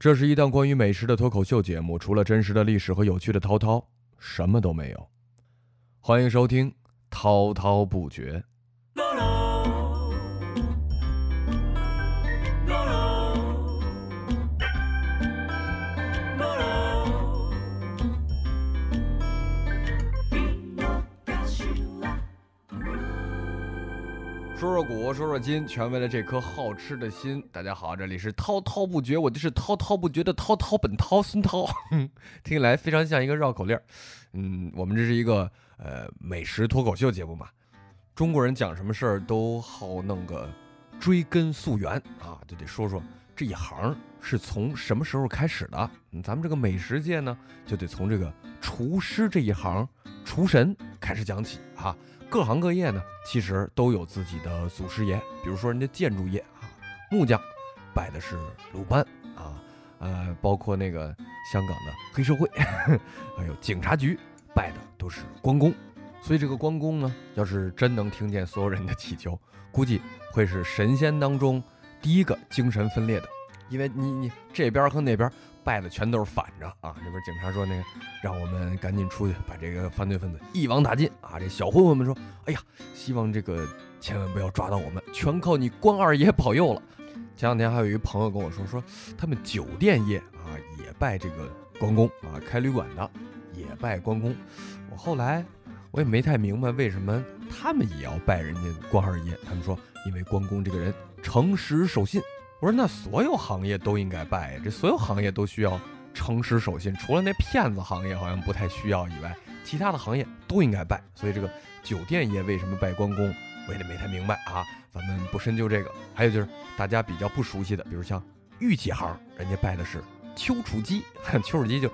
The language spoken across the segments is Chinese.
这是一档关于美食的脱口秀节目，除了真实的历史和有趣的滔滔，什么都没有。欢迎收听《滔滔不绝》。说说古，说说今，全为了这颗好吃的心。大家好，这里是滔滔不绝，我就是滔滔不绝的滔滔本涛孙涛，听起来非常像一个绕口令儿。嗯，我们这是一个呃美食脱口秀节目嘛，中国人讲什么事儿都好弄个追根溯源啊，就得说说这一行是从什么时候开始的。嗯，咱们这个美食界呢，就得从这个厨师这一行，厨神开始讲起啊。各行各业呢，其实都有自己的祖师爷。比如说，人家建筑业啊，木匠拜的是鲁班啊，呃，包括那个香港的黑社会，还有警察局拜的都是关公。所以这个关公呢，要是真能听见所有人的祈求，估计会是神仙当中第一个精神分裂的，因为你你这边和那边。拜的全都是反着啊！这边警察说那个，让我们赶紧出去把这个犯罪分子一网打尽啊！这小混混们说，哎呀，希望这个千万不要抓到我们，全靠你关二爷保佑了。前两天还有一个朋友跟我说，说他们酒店业啊也拜这个关公啊，开旅馆的也拜关公。我后来我也没太明白为什么他们也要拜人家关二爷，他们说因为关公这个人诚实守信。我说那所有行业都应该拜，这所有行业都需要诚实守信，除了那骗子行业好像不太需要以外，其他的行业都应该拜。所以这个酒店业为什么拜关公，我也没太明白啊。咱们不深究这个。还有就是大家比较不熟悉的，比如像玉器行，人家拜的是丘处机，丘处机就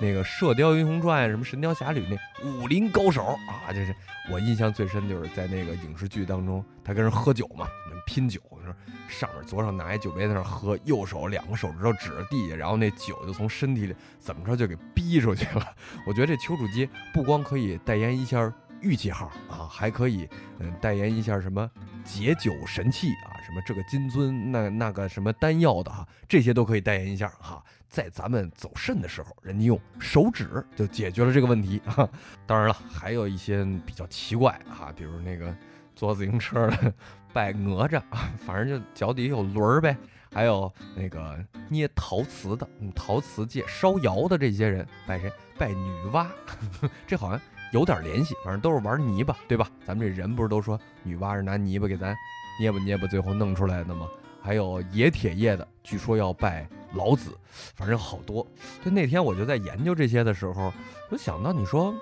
那个《射雕英雄传》什么《神雕侠侣》那武林高手啊，就是我印象最深，就是在那个影视剧当中，他跟人喝酒嘛。拼酒，说上面左手拿一酒杯在那喝，右手两个手指头指着地下，然后那酒就从身体里怎么着就给逼出去了。我觉得这丘处机不光可以代言一下玉器号啊，还可以嗯代言一下什么解酒神器啊，什么这个金樽那那个什么丹药的哈，这些都可以代言一下哈。在咱们走肾的时候，人家用手指就解决了这个问题啊。当然了，还有一些比较奇怪啊，比如那个坐自行车的。拜哪吒啊，反正就脚底下有轮儿呗。还有那个捏陶瓷的，陶瓷界烧窑的这些人拜谁？拜女娲，这好像有点联系。反正都是玩泥巴，对吧？咱们这人不是都说女娲是拿泥巴给咱捏吧捏吧，最后弄出来的吗？还有冶铁业的，据说要拜老子，反正好多。就那天我就在研究这些的时候，我想到你说，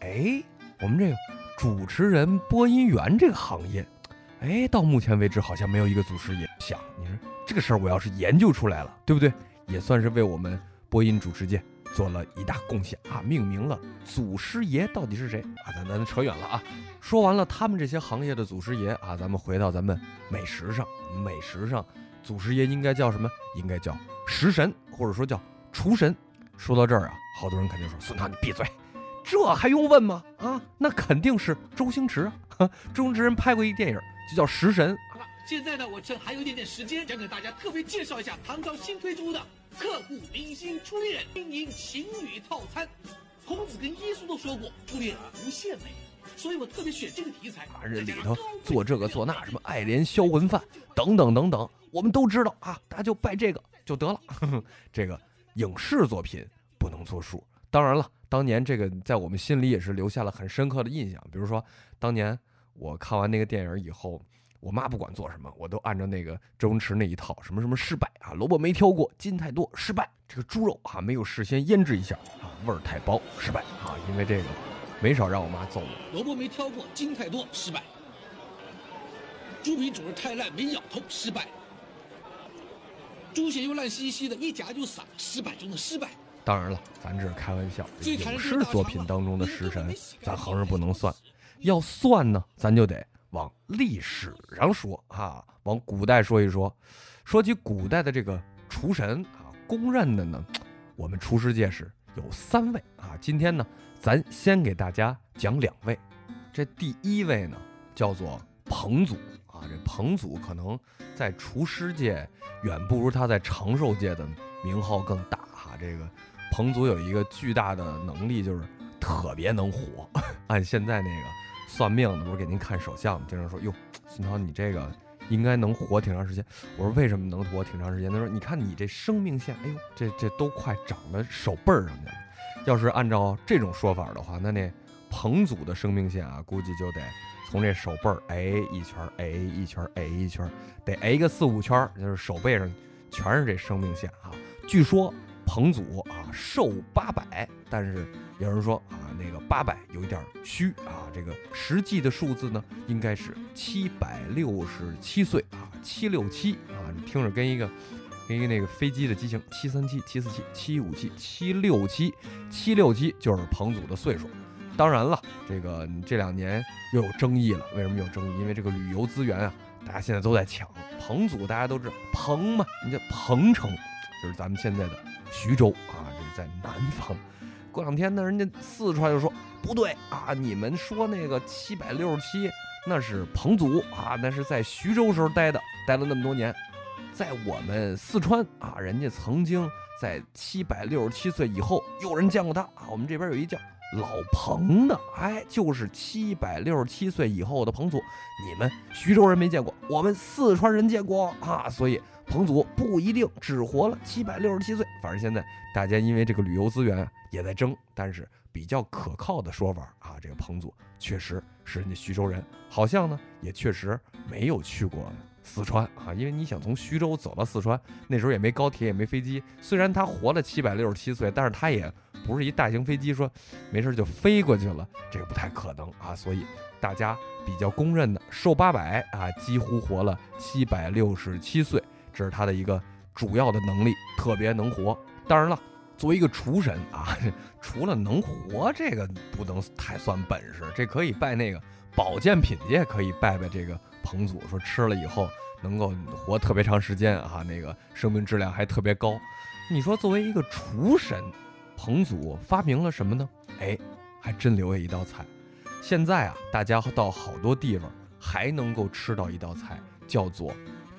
哎，我们这个主持人、播音员这个行业。哎，到目前为止好像没有一个祖师爷。想，你说这个事儿，我要是研究出来了，对不对？也算是为我们播音主持界做了一大贡献啊！命名了祖师爷到底是谁啊？咱咱扯远了啊！说完了他们这些行业的祖师爷啊，咱们回到咱们美食上。美食上，祖师爷应该叫什么？应该叫食神，或者说叫厨神。说到这儿啊，好多人肯定说：“孙涛，你闭嘴。”这还用问吗？啊，那肯定是周星驰啊！周星驰人拍过一电影，就叫《食神》。现在呢，我趁还有一点点时间，想给大家特别介绍一下唐朝新推出的刻骨铭心初恋经营情侣套餐。孔子跟耶稣都说过，初恋无限美，所以我特别选这个题材。啊，这里头做这个做那，什么爱莲销魂饭等等等等，我们都知道啊，大家就拜这个就得了。这个影视作品不能作数，当然了。当年这个在我们心里也是留下了很深刻的印象。比如说，当年我看完那个电影以后，我妈不管做什么，我都按照那个周星驰那一套，什么什么失败啊，萝卜没挑过，筋太多，失败。这个猪肉啊没有事先腌制一下啊，味儿太薄，失败啊。因为这个没少让我妈揍我。萝卜没挑过，筋太多，失败。猪皮煮的太烂，没咬透，失败。猪血又烂兮兮的，一夹就散，失败中的失败。当然了，咱这是开玩笑。影视作品当中的食神，咱横着不能算。要算呢，咱就得往历史上说啊，往古代说一说。说起古代的这个厨神啊，公认的呢，我们厨师界是有三位啊。今天呢，咱先给大家讲两位。这第一位呢，叫做彭祖啊。这彭祖可能在厨师界远不如他在长寿界的。名号更大哈。这个彭祖有一个巨大的能力，就是特别能活。按现在那个算命的，不是给您看手相，经常说哟，孙涛你这个应该能活挺长时间。我说为什么能活挺长时间？他说你看你这生命线，哎呦，这这都快长到手背儿上去了。要是按照这种说法的话，那那彭祖的生命线啊，估计就得从这手背儿哎一圈儿哎一圈儿哎一圈，得哎个四五圈，就是手背上全是这生命线啊。据说彭祖啊寿八百，但是有人说啊那个八百有一点虚啊，这个实际的数字呢应该是七百六十七岁啊，七六七啊，你听着跟一个。跟一个那个飞机的机型，七三七、七四七、七五七、七六七、七六七就是彭祖的岁数。当然了，这个这两年又有争议了。为什么有争议？因为这个旅游资源啊，大家现在都在抢。彭祖大家都知道，彭嘛，人家彭城就是咱们现在的徐州啊，这是在南方。过两天呢，人家四川又说不对啊，你们说那个七百六十七那是彭祖啊，那是在徐州时候待的，待了那么多年。在我们四川啊，人家曾经在七百六十七岁以后，有人见过他啊。我们这边有一叫老彭的，哎，就是七百六十七岁以后的彭祖。你们徐州人没见过，我们四川人见过啊。所以彭祖不一定只活了七百六十七岁。反正现在大家因为这个旅游资源也在争，但是比较可靠的说法啊，这个彭祖确实是人家徐州人，好像呢也确实没有去过。四川啊，因为你想从徐州走到四川，那时候也没高铁，也没飞机。虽然他活了七百六十七岁，但是他也不是一大型飞机，说没事就飞过去了，这个不太可能啊。所以大家比较公认的寿八百啊，几乎活了七百六十七岁，这是他的一个主要的能力，特别能活。当然了，作为一个厨神啊，除了能活这个不能太算本事，这可以拜那个保健品界可以拜拜这个。彭祖说吃了以后能够活特别长时间啊，那个生命质量还特别高。你说作为一个厨神，彭祖发明了什么呢？哎，还真留下一道菜。现在啊，大家到好多地方还能够吃到一道菜，叫做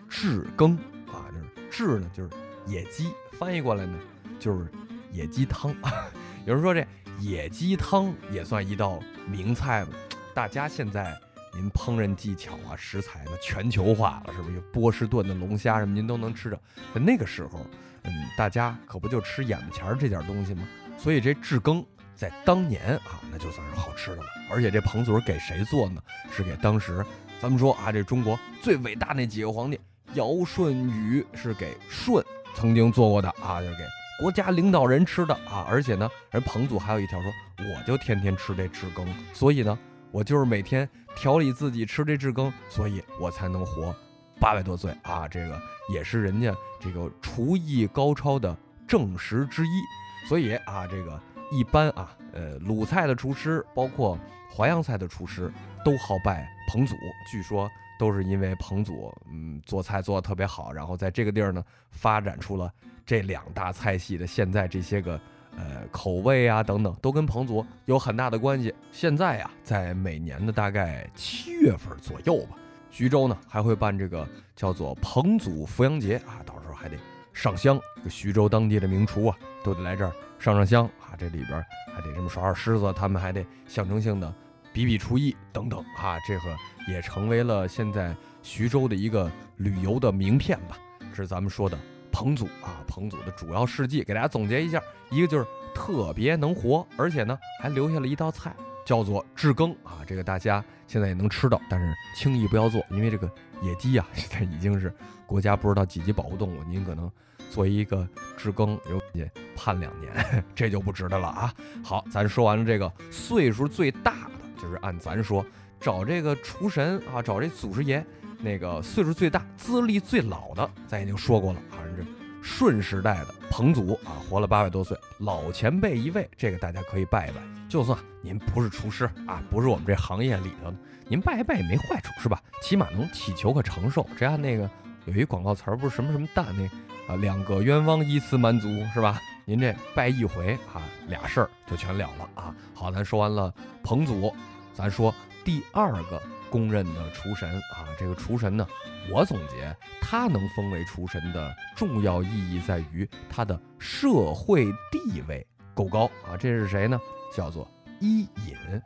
炙羹啊，就是炙呢就是野鸡，翻译过来呢就是野鸡汤。有人说这野鸡汤也算一道名菜吗？大家现在。您烹饪技巧啊，食材呢全球化了，是不是有？波士顿的龙虾什么您都能吃着。在那个时候，嗯，大家可不就吃眼巴前儿这点东西吗？所以这炙羹在当年啊，那就算是好吃的了。而且这彭祖给谁做呢？是给当时咱们说啊，这中国最伟大那几个皇帝，尧舜禹是给舜曾经做过的啊，就是给国家领导人吃的啊。而且呢，人彭祖还有一条说，我就天天吃这炙羹，所以呢。我就是每天调理自己吃这炙羹，所以我才能活八百多岁啊！这个也是人家这个厨艺高超的证实之一。所以啊，这个一般啊，呃，鲁菜的厨师，包括淮扬菜的厨师，都好拜彭祖。据说都是因为彭祖，嗯，做菜做的特别好，然后在这个地儿呢，发展出了这两大菜系的现在这些个。呃，口味啊等等，都跟彭祖有很大的关系。现在呀，在每年的大概七月份左右吧，徐州呢还会办这个叫做彭祖扶阳节啊，到时候还得上香。徐州当地的名厨啊，都得来这儿上上香啊，这里边还得这么耍耍狮子，他们还得象征性的比比厨艺等等啊，这个也成为了现在徐州的一个旅游的名片吧。这是咱们说的。彭祖啊，彭祖的主要事迹给大家总结一下：一个就是特别能活，而且呢还留下了一道菜，叫做炙羹啊。这个大家现在也能吃到，但是轻易不要做，因为这个野鸡啊现在已经是国家不知道几级保护动物，您可能做一个炙羹，有也判两年，这就不值得了啊。好，咱说完了这个岁数最大，就是按咱说找这个厨神啊，找这祖师爷。那个岁数最大、资历最老的，咱已经说过了啊，这顺时代的彭祖啊，活了八百多岁，老前辈一位，这个大家可以拜一拜。就算您不是厨师啊，不是我们这行业里头的，您拜一拜也没坏处，是吧？起码能祈求个长寿。这样那个有一广告词儿，不是什么什么蛋那啊，两个愿望一次满足，是吧？您这拜一回啊，俩事儿就全了了啊。好，咱说完了彭祖，咱说第二个公认的厨神啊。这个厨神呢，我总结他能封为厨神的重要意义在于他的社会地位够高啊。这是谁呢？叫做伊尹。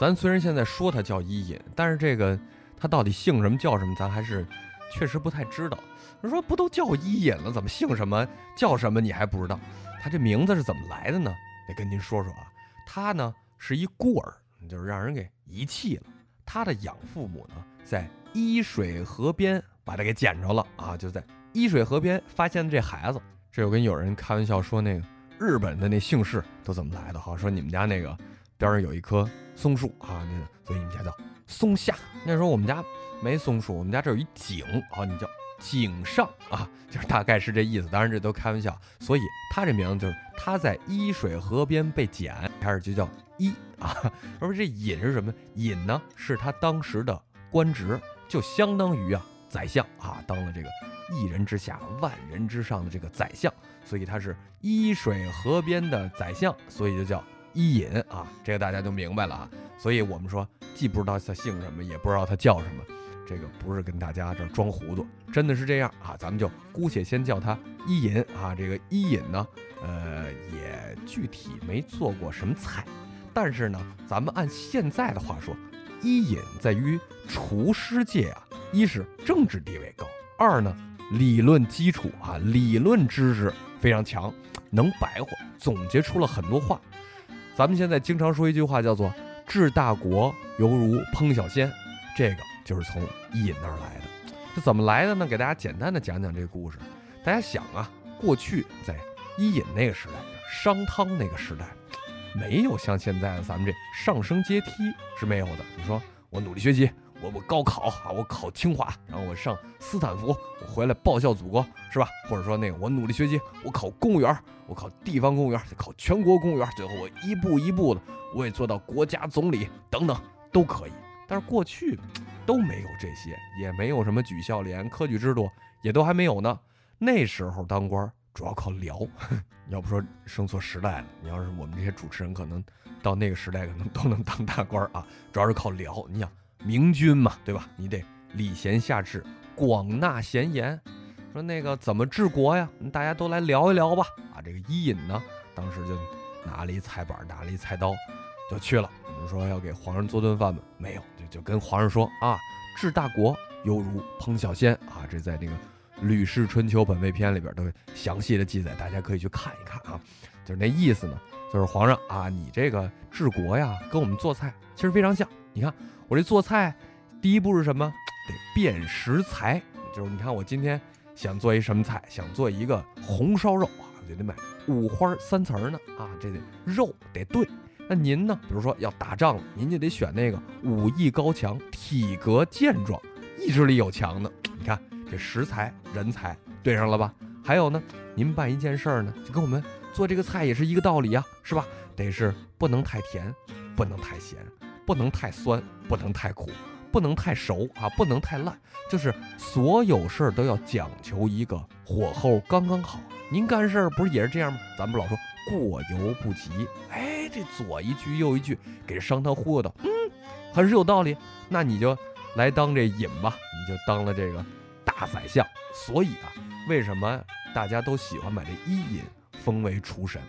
咱虽然现在说他叫伊尹，但是这个他到底姓什么叫什么，咱还是确实不太知道。他说不都叫伊尹了，怎么姓什么叫什么你还不知道？他这名字是怎么来的呢？得跟您说说啊。他呢是一孤儿，就是让人给遗弃了。他的养父母呢在伊水河边把他给捡着了啊，就在伊水河边发现的这孩子。这有跟有人开玩笑说，那个日本的那姓氏都怎么来的？哈，说你们家那个边上有一棵松树啊，那个所以你们家叫松下。那时候我们家没松树，我们家这有一井啊，你叫。井上啊，就是大概是这意思，当然这都开玩笑。所以他这名字就是他在伊水河边被捡，开始就叫伊 啊。而这尹是什么？尹呢是他当时的官职，就相当于啊宰相啊，当了这个一人之下万人之上的这个宰相，所以他是伊水河边的宰相，所以就叫伊尹啊。这个大家就明白了啊。所以我们说，既不知道他姓什么，也不知道他叫什么。这个不是跟大家这装糊涂，真的是这样啊！咱们就姑且先叫他伊尹啊。这个伊尹呢，呃，也具体没做过什么菜，但是呢，咱们按现在的话说，伊尹在于厨师界啊，一是政治地位高，二呢，理论基础啊，理论知识非常强，能白活，总结出了很多话。咱们现在经常说一句话，叫做“治大国犹如烹小鲜”，这个。就是从伊尹那儿来的，这怎么来的呢？给大家简单的讲讲这个故事。大家想啊，过去在伊尹那个时代，商汤那个时代，没有像现在咱们这上升阶梯是没有的。你说我努力学习，我我高考啊，我考清华，然后我上斯坦福，我回来报效祖国，是吧？或者说那个我努力学习，我考公务员，我考地方公务员，考全国公务员，最后我一步一步的，我也做到国家总理等等都可以。但是过去。都没有这些，也没有什么举孝廉、科举制度，也都还没有呢。那时候当官主要靠聊，要不说生错时代了。你要是我们这些主持人，可能到那个时代可能都能 当大官啊，主要是靠聊。你想明君嘛，对吧？你得礼贤下士，广纳贤言。说那个怎么治国呀？大家都来聊一聊吧。啊，这个伊尹呢，当时就拿了一菜板，拿了一菜刀，就去了。说要给皇上做顿饭吗？没有，就就跟皇上说啊，治大国犹如烹小鲜啊。这在这个《吕氏春秋本味篇》里边都详细的记载，大家可以去看一看啊。就是那意思呢，就是皇上啊，你这个治国呀，跟我们做菜其实非常像。你看我这做菜，第一步是什么？得辨食材。就是你看我今天想做一什么菜，想做一个红烧肉啊，就得买五花三层的啊，这得肉得对。那您呢？比如说要打仗了，您就得选那个武艺高强、体格健壮、意志力有强的。你看这食材、人才对上了吧？还有呢，您办一件事儿呢，就跟我们做这个菜也是一个道理啊，是吧？得是不能太甜，不能太咸，不能太酸，不能太苦，不能太熟啊，不能太烂，就是所有事儿都要讲求一个火候刚刚好。您干事儿不是也是这样吗？咱不老说过犹不及，哎。这左一句右一句，给商汤忽悠的，嗯，很是有道理。那你就来当这尹吧，你就当了这个大宰相。所以啊，为什么大家都喜欢把这伊尹封为厨神？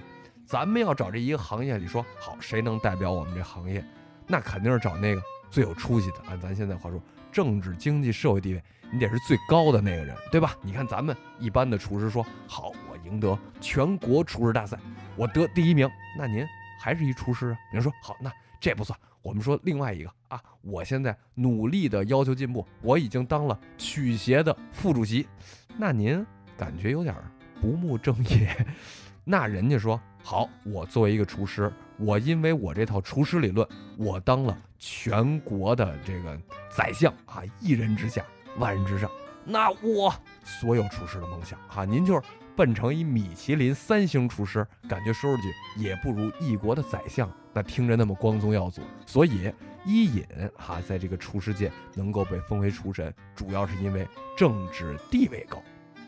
咱们要找这一个行业里说好，谁能代表我们这行业？那肯定是找那个最有出息的。按咱现在话说，政治、经济、社会地位，你得是最高的那个人，对吧？你看咱们一般的厨师说好，我赢得全国厨师大赛，我得第一名，那您？还是一厨师啊？人说好，那这不算。我们说另外一个啊，我现在努力的要求进步，我已经当了曲协的副主席。那您感觉有点不务正业？那人家说好，我作为一个厨师，我因为我这套厨师理论，我当了全国的这个宰相啊，一人之下，万人之上。那我所有厨师的梦想啊，您就是。奔成一米其林三星厨师，感觉说出去也不如一国的宰相，那听着那么光宗耀祖。所以伊尹哈在这个厨师界能够被封为厨神，主要是因为政治地位高。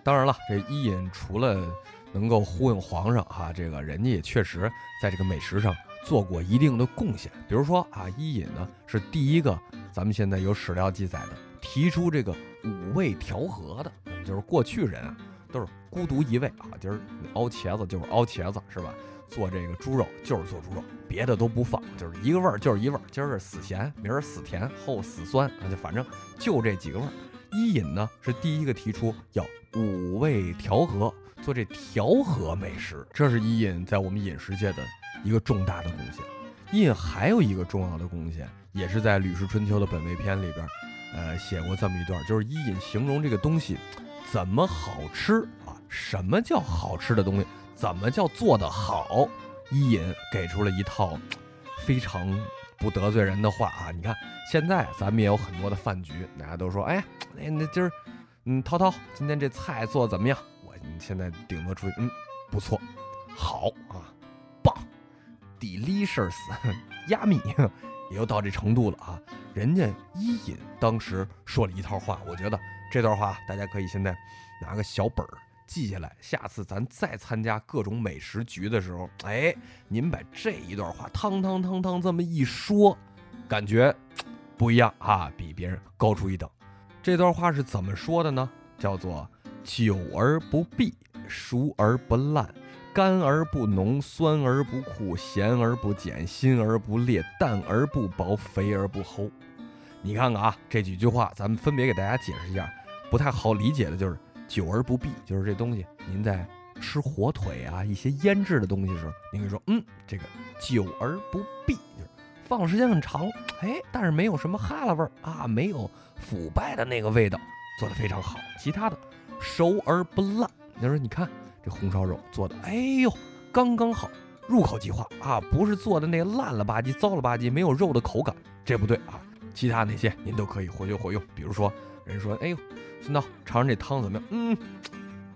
当然了，这伊尹除了能够忽悠皇上哈，这个人家也确实在这个美食上做过一定的贡献。比如说啊，伊尹呢是第一个，咱们现在有史料记载的提出这个五味调和的，就是过去人啊都是孤独一味啊，今儿熬茄子就是熬茄子，是吧？做这个猪肉就是做猪肉，别的都不放，就是一个味儿就是一味儿。今儿是死咸，明儿死甜，后死酸，啊，就反正就这几个味儿。伊尹呢是第一个提出要五味调和，做这调和美食，这是伊尹在我们饮食界的一个重大的贡献。伊尹还有一个重要的贡献，也是在《吕氏春秋》的本味篇里边，呃，写过这么一段，就是伊尹形容这个东西怎么好吃啊？什么叫好吃的东西？怎么叫做得好？伊尹给出了一套非常不得罪人的话啊！你看，现在咱们也有很多的饭局，大家都说，哎，那那今儿，嗯，涛涛，今天这菜做的怎么样？我现在顶多出去，嗯，不错，好啊，棒，delicious，压米，也就到这程度了啊！人家伊尹当时说了一套话，我觉得这段话大家可以现在拿个小本儿。记下来，下次咱再参加各种美食局的时候，哎，您把这一段话汤汤汤汤这么一说，感觉不一样啊，比别人高出一等。这段话是怎么说的呢？叫做“久而不闭，熟而不烂，干而不浓，酸而不苦，咸而不碱，辛而不烈，淡而不薄，肥而不齁。”你看看啊，这几句话，咱们分别给大家解释一下，不太好理解的就是。久而不闭，就是这东西。您在吃火腿啊，一些腌制的东西的时候，您可以说，嗯，这个久而不闭，就是放的时间很长，哎，但是没有什么哈喇味儿啊，没有腐败的那个味道，做的非常好。其他的熟而不烂，你说你看这红烧肉做的，哎呦，刚刚好，入口即化啊，不是做的那烂了吧唧、糟了吧唧，没有肉的口感，这不对啊。其他那些您都可以活学活用，比如说人说，哎呦。孙涛，尝尝这汤怎么样？嗯，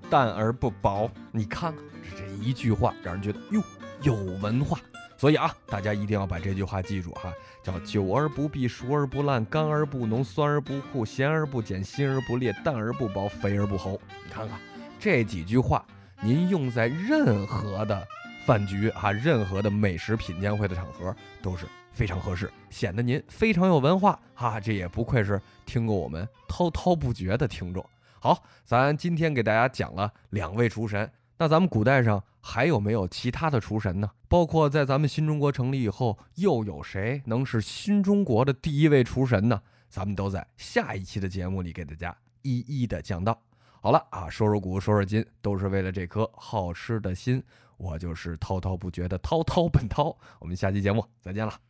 淡而不薄。你看看，这一句话让人觉得哟有文化。所以啊，大家一定要把这句话记住哈，叫久而不闭，熟而不烂，干而不浓，酸而不苦，咸而不碱，辛而不烈，淡而不薄，肥而不齁。你看看这几句话，您用在任何的饭局啊，任何的美食品鉴会的场合都是。非常合适，显得您非常有文化哈。这也不愧是听过我们滔滔不绝的听众。好，咱今天给大家讲了两位厨神，那咱们古代上还有没有其他的厨神呢？包括在咱们新中国成立以后，又有谁能是新中国的第一位厨神呢？咱们都在下一期的节目里给大家一一的讲到。好了啊，说说古，说说今，都是为了这颗好吃的心。我就是滔滔不绝的滔滔本涛。我们下期节目再见了。